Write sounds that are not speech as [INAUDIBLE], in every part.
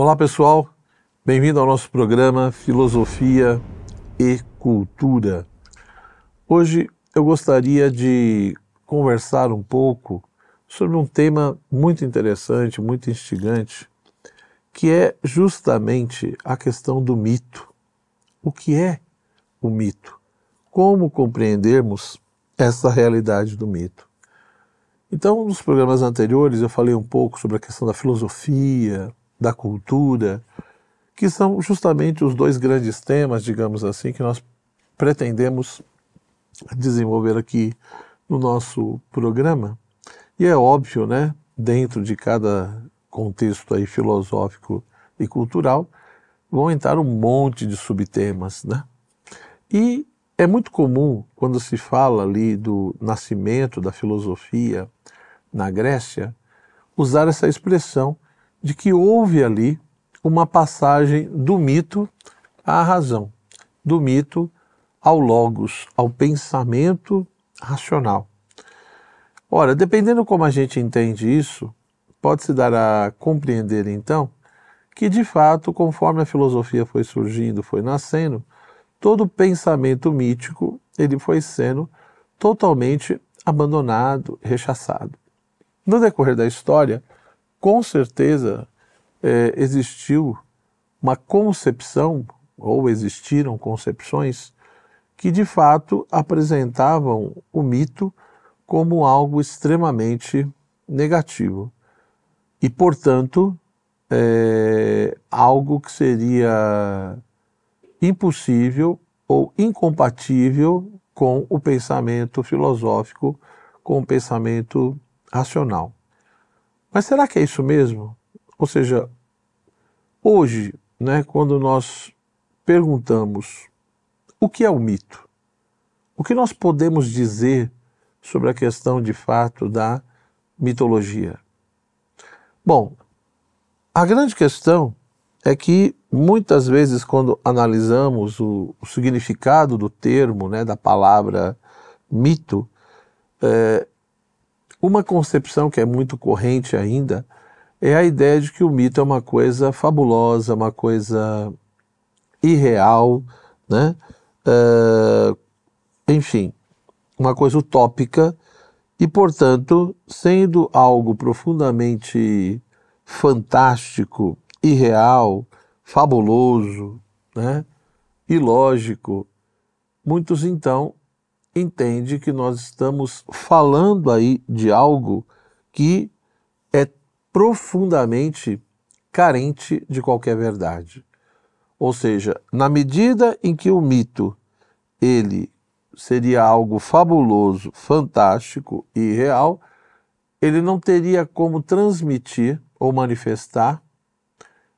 Olá pessoal, bem-vindo ao nosso programa Filosofia e Cultura. Hoje eu gostaria de conversar um pouco sobre um tema muito interessante, muito instigante, que é justamente a questão do mito. O que é o mito? Como compreendermos essa realidade do mito? Então, nos programas anteriores eu falei um pouco sobre a questão da filosofia, da cultura, que são justamente os dois grandes temas, digamos assim, que nós pretendemos desenvolver aqui no nosso programa. E é óbvio, né, dentro de cada contexto aí filosófico e cultural, vão entrar um monte de subtemas, né? E é muito comum quando se fala ali do nascimento da filosofia na Grécia, usar essa expressão de que houve ali uma passagem do mito à razão, do mito ao logos, ao pensamento racional. Ora, dependendo como a gente entende isso, pode-se dar a compreender então que de fato, conforme a filosofia foi surgindo, foi nascendo, todo pensamento mítico ele foi sendo totalmente abandonado, rechaçado. No decorrer da história, com certeza é, existiu uma concepção, ou existiram concepções, que de fato apresentavam o mito como algo extremamente negativo e, portanto, é, algo que seria impossível ou incompatível com o pensamento filosófico, com o pensamento racional. Mas será que é isso mesmo? Ou seja, hoje, né, quando nós perguntamos o que é o mito, o que nós podemos dizer sobre a questão de fato da mitologia? Bom, a grande questão é que muitas vezes, quando analisamos o, o significado do termo, né, da palavra mito, é, uma concepção que é muito corrente ainda é a ideia de que o mito é uma coisa fabulosa, uma coisa irreal, né? Uh, enfim, uma coisa utópica e, portanto, sendo algo profundamente fantástico, irreal, fabuloso, né? ilógico, muitos então entende que nós estamos falando aí de algo que é profundamente carente de qualquer verdade. Ou seja, na medida em que o mito ele seria algo fabuloso, fantástico e real, ele não teria como transmitir ou manifestar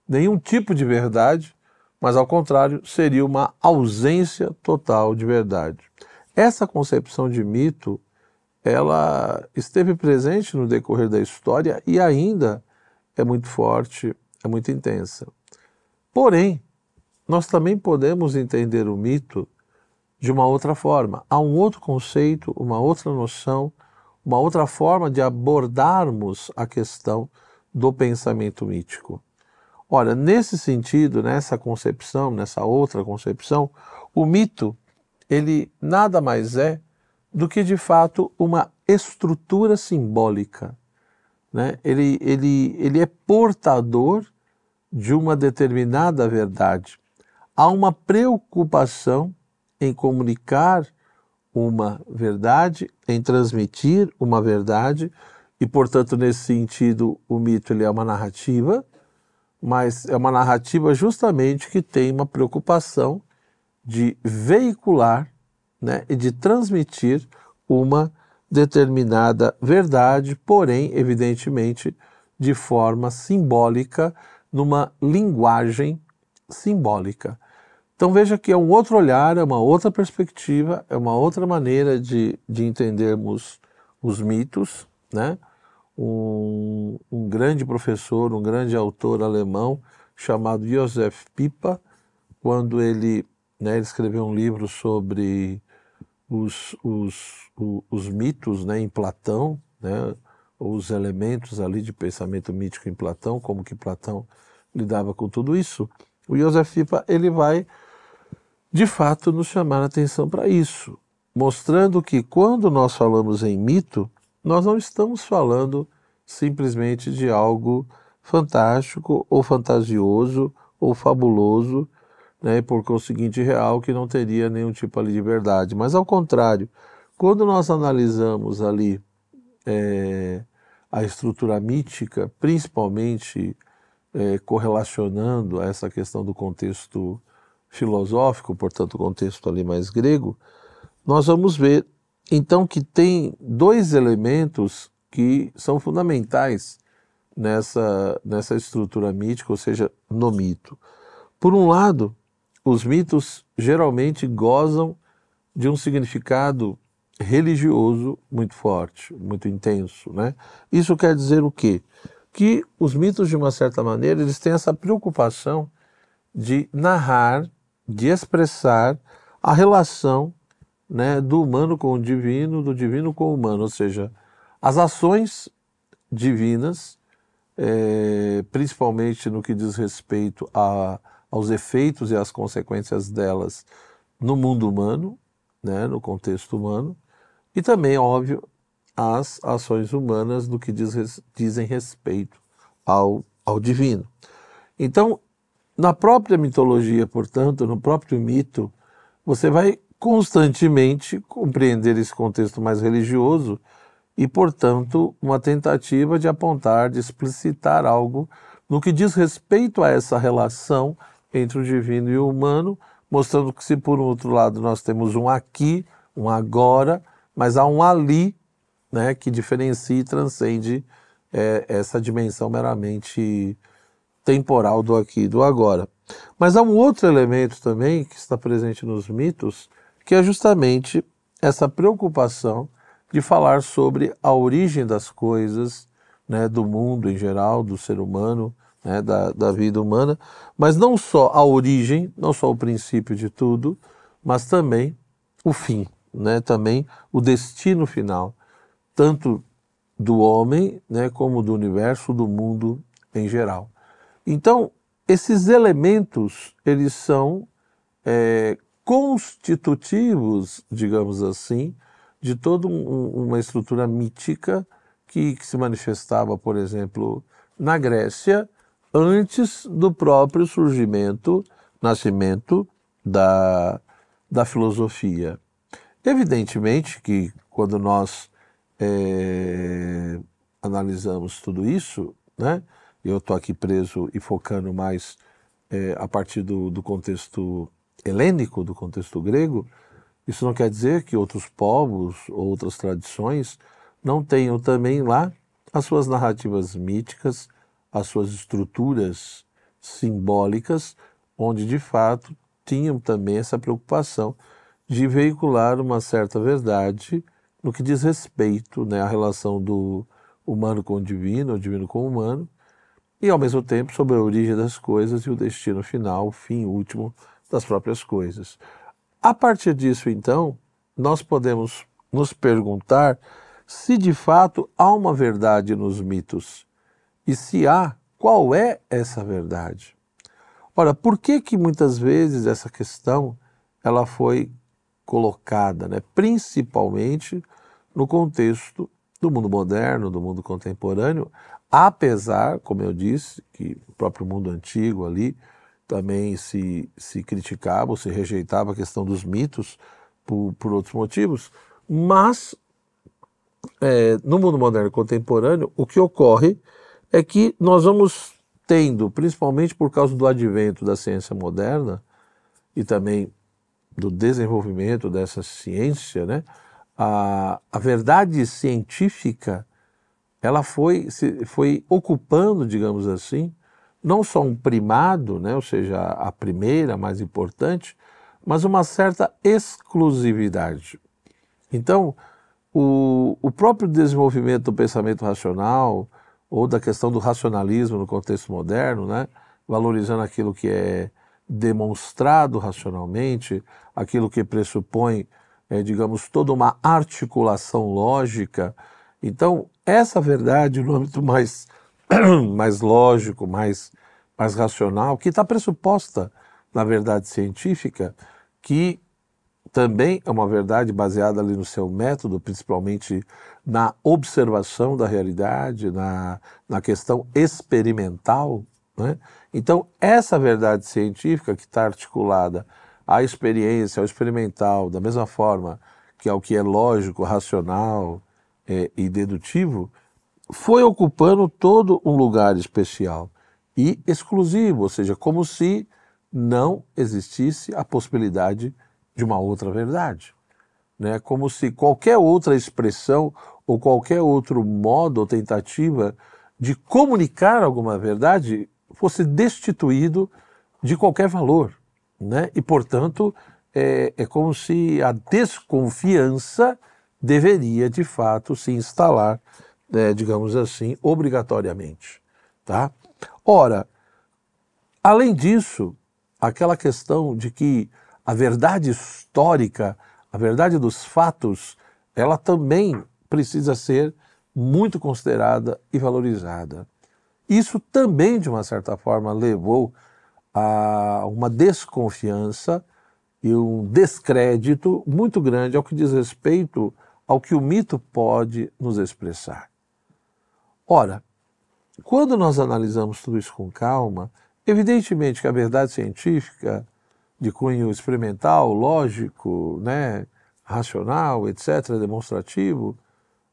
nenhum tipo de verdade, mas ao contrário, seria uma ausência total de verdade. Essa concepção de mito, ela esteve presente no decorrer da história e ainda é muito forte, é muito intensa. Porém, nós também podemos entender o mito de uma outra forma. Há um outro conceito, uma outra noção, uma outra forma de abordarmos a questão do pensamento mítico. Ora, nesse sentido, nessa concepção, nessa outra concepção, o mito ele nada mais é do que de fato uma estrutura simbólica. Né? Ele, ele, ele é portador de uma determinada verdade. Há uma preocupação em comunicar uma verdade, em transmitir uma verdade, e portanto, nesse sentido, o mito ele é uma narrativa, mas é uma narrativa justamente que tem uma preocupação de veicular né, e de transmitir uma determinada verdade, porém, evidentemente, de forma simbólica, numa linguagem simbólica. Então veja que é um outro olhar, é uma outra perspectiva, é uma outra maneira de, de entendermos os mitos. Né? Um, um grande professor, um grande autor alemão chamado Josef Pipa, quando ele né, ele escreveu um livro sobre os, os, os, os mitos né, em Platão, né, os elementos ali de pensamento mítico em Platão, como que Platão lidava com tudo isso, o Joseph Fipa ele vai de fato nos chamar a atenção para isso, mostrando que quando nós falamos em mito, nós não estamos falando simplesmente de algo fantástico ou fantasioso ou fabuloso, né, por conseguinte real que não teria nenhum tipo ali de verdade. Mas ao contrário, quando nós analisamos ali é, a estrutura mítica, principalmente é, correlacionando a essa questão do contexto filosófico, portanto, o contexto ali mais grego, nós vamos ver então que tem dois elementos que são fundamentais nessa, nessa estrutura mítica, ou seja, no mito. Por um lado, os mitos geralmente gozam de um significado religioso muito forte, muito intenso, né? Isso quer dizer o quê? Que os mitos, de uma certa maneira, eles têm essa preocupação de narrar, de expressar a relação né, do humano com o divino, do divino com o humano, ou seja, as ações divinas, é, principalmente no que diz respeito a, aos efeitos e às consequências delas no mundo humano, né, no contexto humano, e também, óbvio, as ações humanas no que diz, dizem respeito ao, ao divino. Então, na própria mitologia, portanto, no próprio mito, você vai constantemente compreender esse contexto mais religioso e, portanto, uma tentativa de apontar, de explicitar algo no que diz respeito a essa relação entre o divino e o humano, mostrando que, se por um outro lado nós temos um aqui, um agora, mas há um ali né, que diferencia e transcende é, essa dimensão meramente temporal do aqui e do agora. Mas há um outro elemento também que está presente nos mitos, que é justamente essa preocupação de falar sobre a origem das coisas, né, do mundo em geral, do ser humano, né, da, da vida humana, mas não só a origem, não só o princípio de tudo, mas também o fim né, também o destino final, tanto do homem né, como do universo, do mundo em geral. Então, esses elementos, eles são é, constitutivos, digamos assim, de toda um, uma estrutura mítica que, que se manifestava, por exemplo, na Grécia, antes do próprio surgimento, nascimento da, da filosofia. Evidentemente que quando nós é, analisamos tudo isso, né, eu estou aqui preso e focando mais é, a partir do, do contexto helênico, do contexto grego, isso não quer dizer que outros povos, outras tradições, não tenham também lá as suas narrativas míticas, as suas estruturas simbólicas, onde de fato tinham também essa preocupação de veicular uma certa verdade no que diz respeito né, à relação do humano com o divino, o divino com o humano, e ao mesmo tempo sobre a origem das coisas e o destino final, o fim último das próprias coisas. A partir disso, então, nós podemos nos perguntar se de fato há uma verdade nos mitos e se há, qual é essa verdade? Ora, por que que muitas vezes essa questão ela foi colocada, né, principalmente no contexto do mundo moderno, do mundo contemporâneo, apesar, como eu disse, que o próprio mundo antigo ali também se, se criticava ou se rejeitava a questão dos mitos por, por outros motivos, mas é, no mundo moderno contemporâneo, o que ocorre é que nós vamos tendo, principalmente por causa do advento da ciência moderna e também do desenvolvimento dessa ciência, né, a, a verdade científica ela foi, se, foi ocupando, digamos assim, não só um primado, né, ou seja, a primeira, mais importante, mas uma certa exclusividade. Então, o, o próprio desenvolvimento do pensamento racional, ou da questão do racionalismo no contexto moderno, né, valorizando aquilo que é demonstrado racionalmente, aquilo que pressupõe, é, digamos, toda uma articulação lógica. Então, essa verdade, no âmbito mais, [COUGHS] mais lógico, mais, mais racional, que está pressuposta na verdade científica, que também é uma verdade baseada ali no seu método, principalmente na observação da realidade, na, na questão experimental. Né? Então, essa verdade científica que está articulada à experiência, ao experimental, da mesma forma que ao que é lógico, racional é, e dedutivo, foi ocupando todo um lugar especial e exclusivo, ou seja, como se não existisse a possibilidade de uma outra verdade. Né? Como se qualquer outra expressão ou qualquer outro modo ou tentativa de comunicar alguma verdade fosse destituído de qualquer valor. Né? E, portanto, é, é como se a desconfiança deveria, de fato, se instalar, é, digamos assim, obrigatoriamente. Tá? Ora, além disso, aquela questão de que a verdade histórica, a verdade dos fatos, ela também precisa ser muito considerada e valorizada. Isso também, de uma certa forma, levou a uma desconfiança e um descrédito muito grande ao que diz respeito ao que o mito pode nos expressar. Ora, quando nós analisamos tudo isso com calma, evidentemente que a verdade científica de cunho experimental, lógico, né, racional, etc., demonstrativo,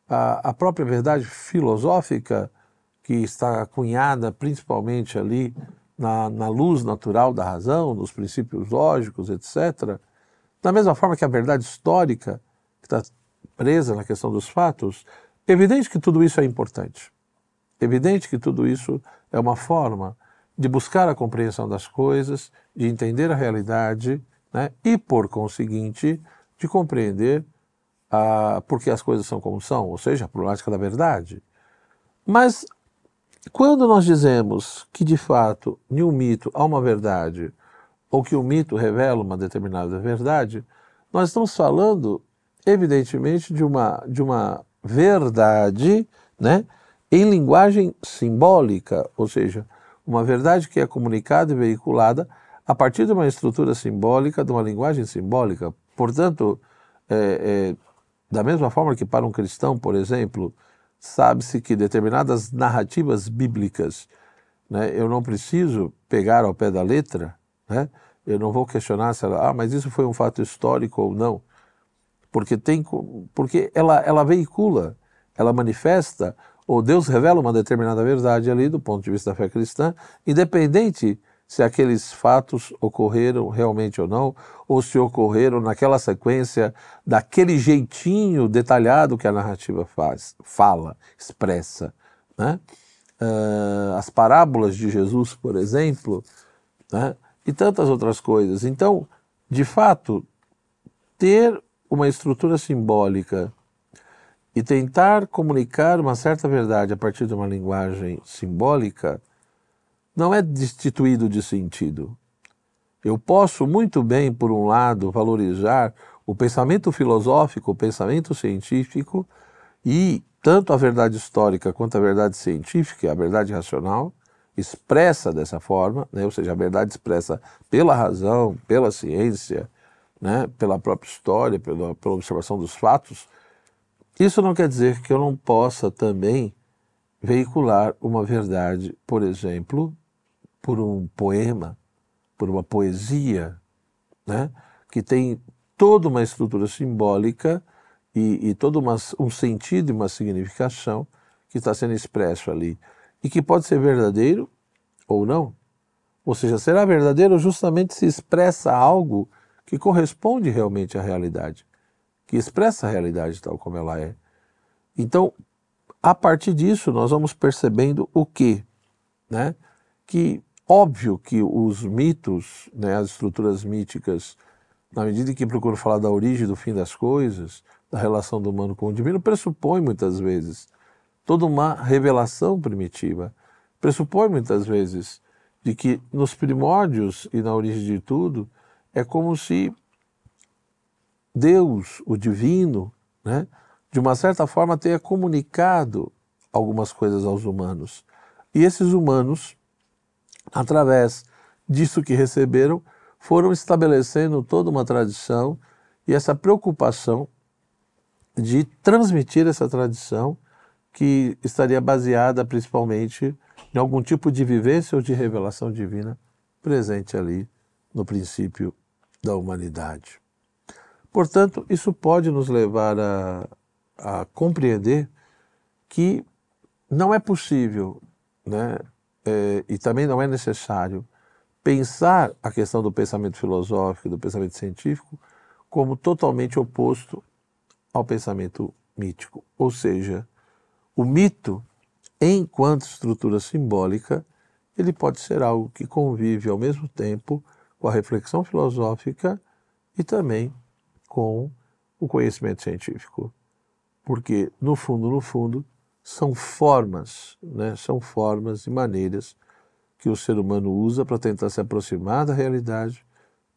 a, a própria verdade filosófica, que está cunhada principalmente ali na, na luz natural da razão, nos princípios lógicos, etc., da mesma forma que a verdade histórica, que está presa na questão dos fatos, evidente que tudo isso é importante. Evidente que tudo isso é uma forma de buscar a compreensão das coisas, de entender a realidade né, e, por conseguinte, de compreender a, por que as coisas são como são, ou seja, a problemática da verdade. Mas quando nós dizemos que, de fato, em um mito há uma verdade, ou que o mito revela uma determinada verdade, nós estamos falando, evidentemente, de uma, de uma verdade né, em linguagem simbólica, ou seja, uma verdade que é comunicada e veiculada a partir de uma estrutura simbólica, de uma linguagem simbólica. Portanto, é, é, da mesma forma que para um cristão, por exemplo, sabe-se que determinadas narrativas bíblicas, né, eu não preciso pegar ao pé da letra, né, eu não vou questionar se ela, ah, mas isso foi um fato histórico ou não, porque tem, porque ela, ela veicula, ela manifesta ou Deus revela uma determinada verdade ali do ponto de vista da fé cristã, independente se aqueles fatos ocorreram realmente ou não, ou se ocorreram naquela sequência, daquele jeitinho detalhado que a narrativa faz, fala, expressa. Né? Uh, as parábolas de Jesus, por exemplo, né? e tantas outras coisas. Então, de fato, ter uma estrutura simbólica e tentar comunicar uma certa verdade a partir de uma linguagem simbólica não é destituído de sentido. Eu posso muito bem, por um lado, valorizar o pensamento filosófico, o pensamento científico e tanto a verdade histórica quanto a verdade científica, a verdade racional, expressa dessa forma, né? ou seja, a verdade expressa pela razão, pela ciência, né? pela própria história, pela, pela observação dos fatos, isso não quer dizer que eu não possa também veicular uma verdade, por exemplo, por um poema, por uma poesia, né? que tem toda uma estrutura simbólica e, e todo uma, um sentido e uma significação que está sendo expresso ali. E que pode ser verdadeiro ou não. Ou seja, será verdadeiro justamente se expressa algo que corresponde realmente à realidade que expressa a realidade tal como ela é. Então, a partir disso, nós vamos percebendo o quê? Né? Que óbvio que os mitos, né, as estruturas míticas, na medida que procuram falar da origem do fim das coisas, da relação do humano com o divino, pressupõe muitas vezes toda uma revelação primitiva. Pressupõe muitas vezes de que nos primórdios e na origem de tudo é como se Deus, o divino, né, de uma certa forma tenha comunicado algumas coisas aos humanos. E esses humanos através disso que receberam, foram estabelecendo toda uma tradição e essa preocupação de transmitir essa tradição que estaria baseada principalmente em algum tipo de vivência ou de revelação divina presente ali no princípio da humanidade. Portanto, isso pode nos levar a, a compreender que não é possível, né, é, e também não é necessário, pensar a questão do pensamento filosófico, do pensamento científico, como totalmente oposto ao pensamento mítico. Ou seja, o mito, enquanto estrutura simbólica, ele pode ser algo que convive ao mesmo tempo com a reflexão filosófica e também com o conhecimento científico. Porque, no fundo, no fundo, são formas, né? são formas e maneiras que o ser humano usa para tentar se aproximar da realidade,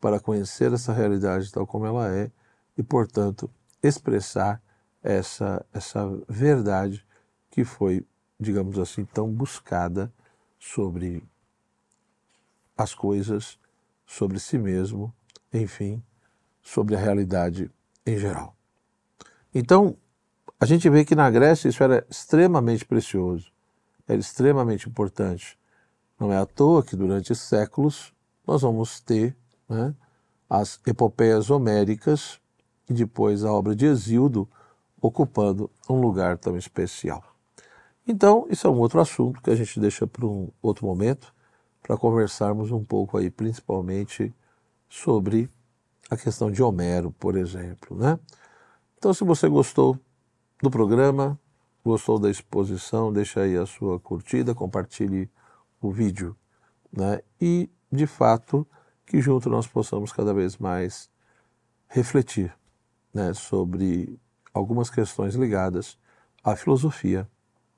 para conhecer essa realidade tal como ela é e, portanto, expressar essa, essa verdade que foi, digamos assim, tão buscada sobre as coisas, sobre si mesmo, enfim, sobre a realidade em geral. Então, a gente vê que na Grécia isso era extremamente precioso, era extremamente importante. Não é à toa que durante séculos nós vamos ter né, as epopeias homéricas e depois a obra de Exildo ocupando um lugar tão especial. Então, isso é um outro assunto que a gente deixa para um outro momento, para conversarmos um pouco aí, principalmente sobre a questão de Homero, por exemplo. Né? Então, se você gostou do programa, gostou da exposição, deixa aí a sua curtida, compartilhe o vídeo. Né? E, de fato, que junto nós possamos cada vez mais refletir né, sobre algumas questões ligadas à filosofia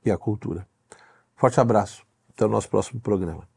e à cultura. Forte abraço, até o nosso próximo programa.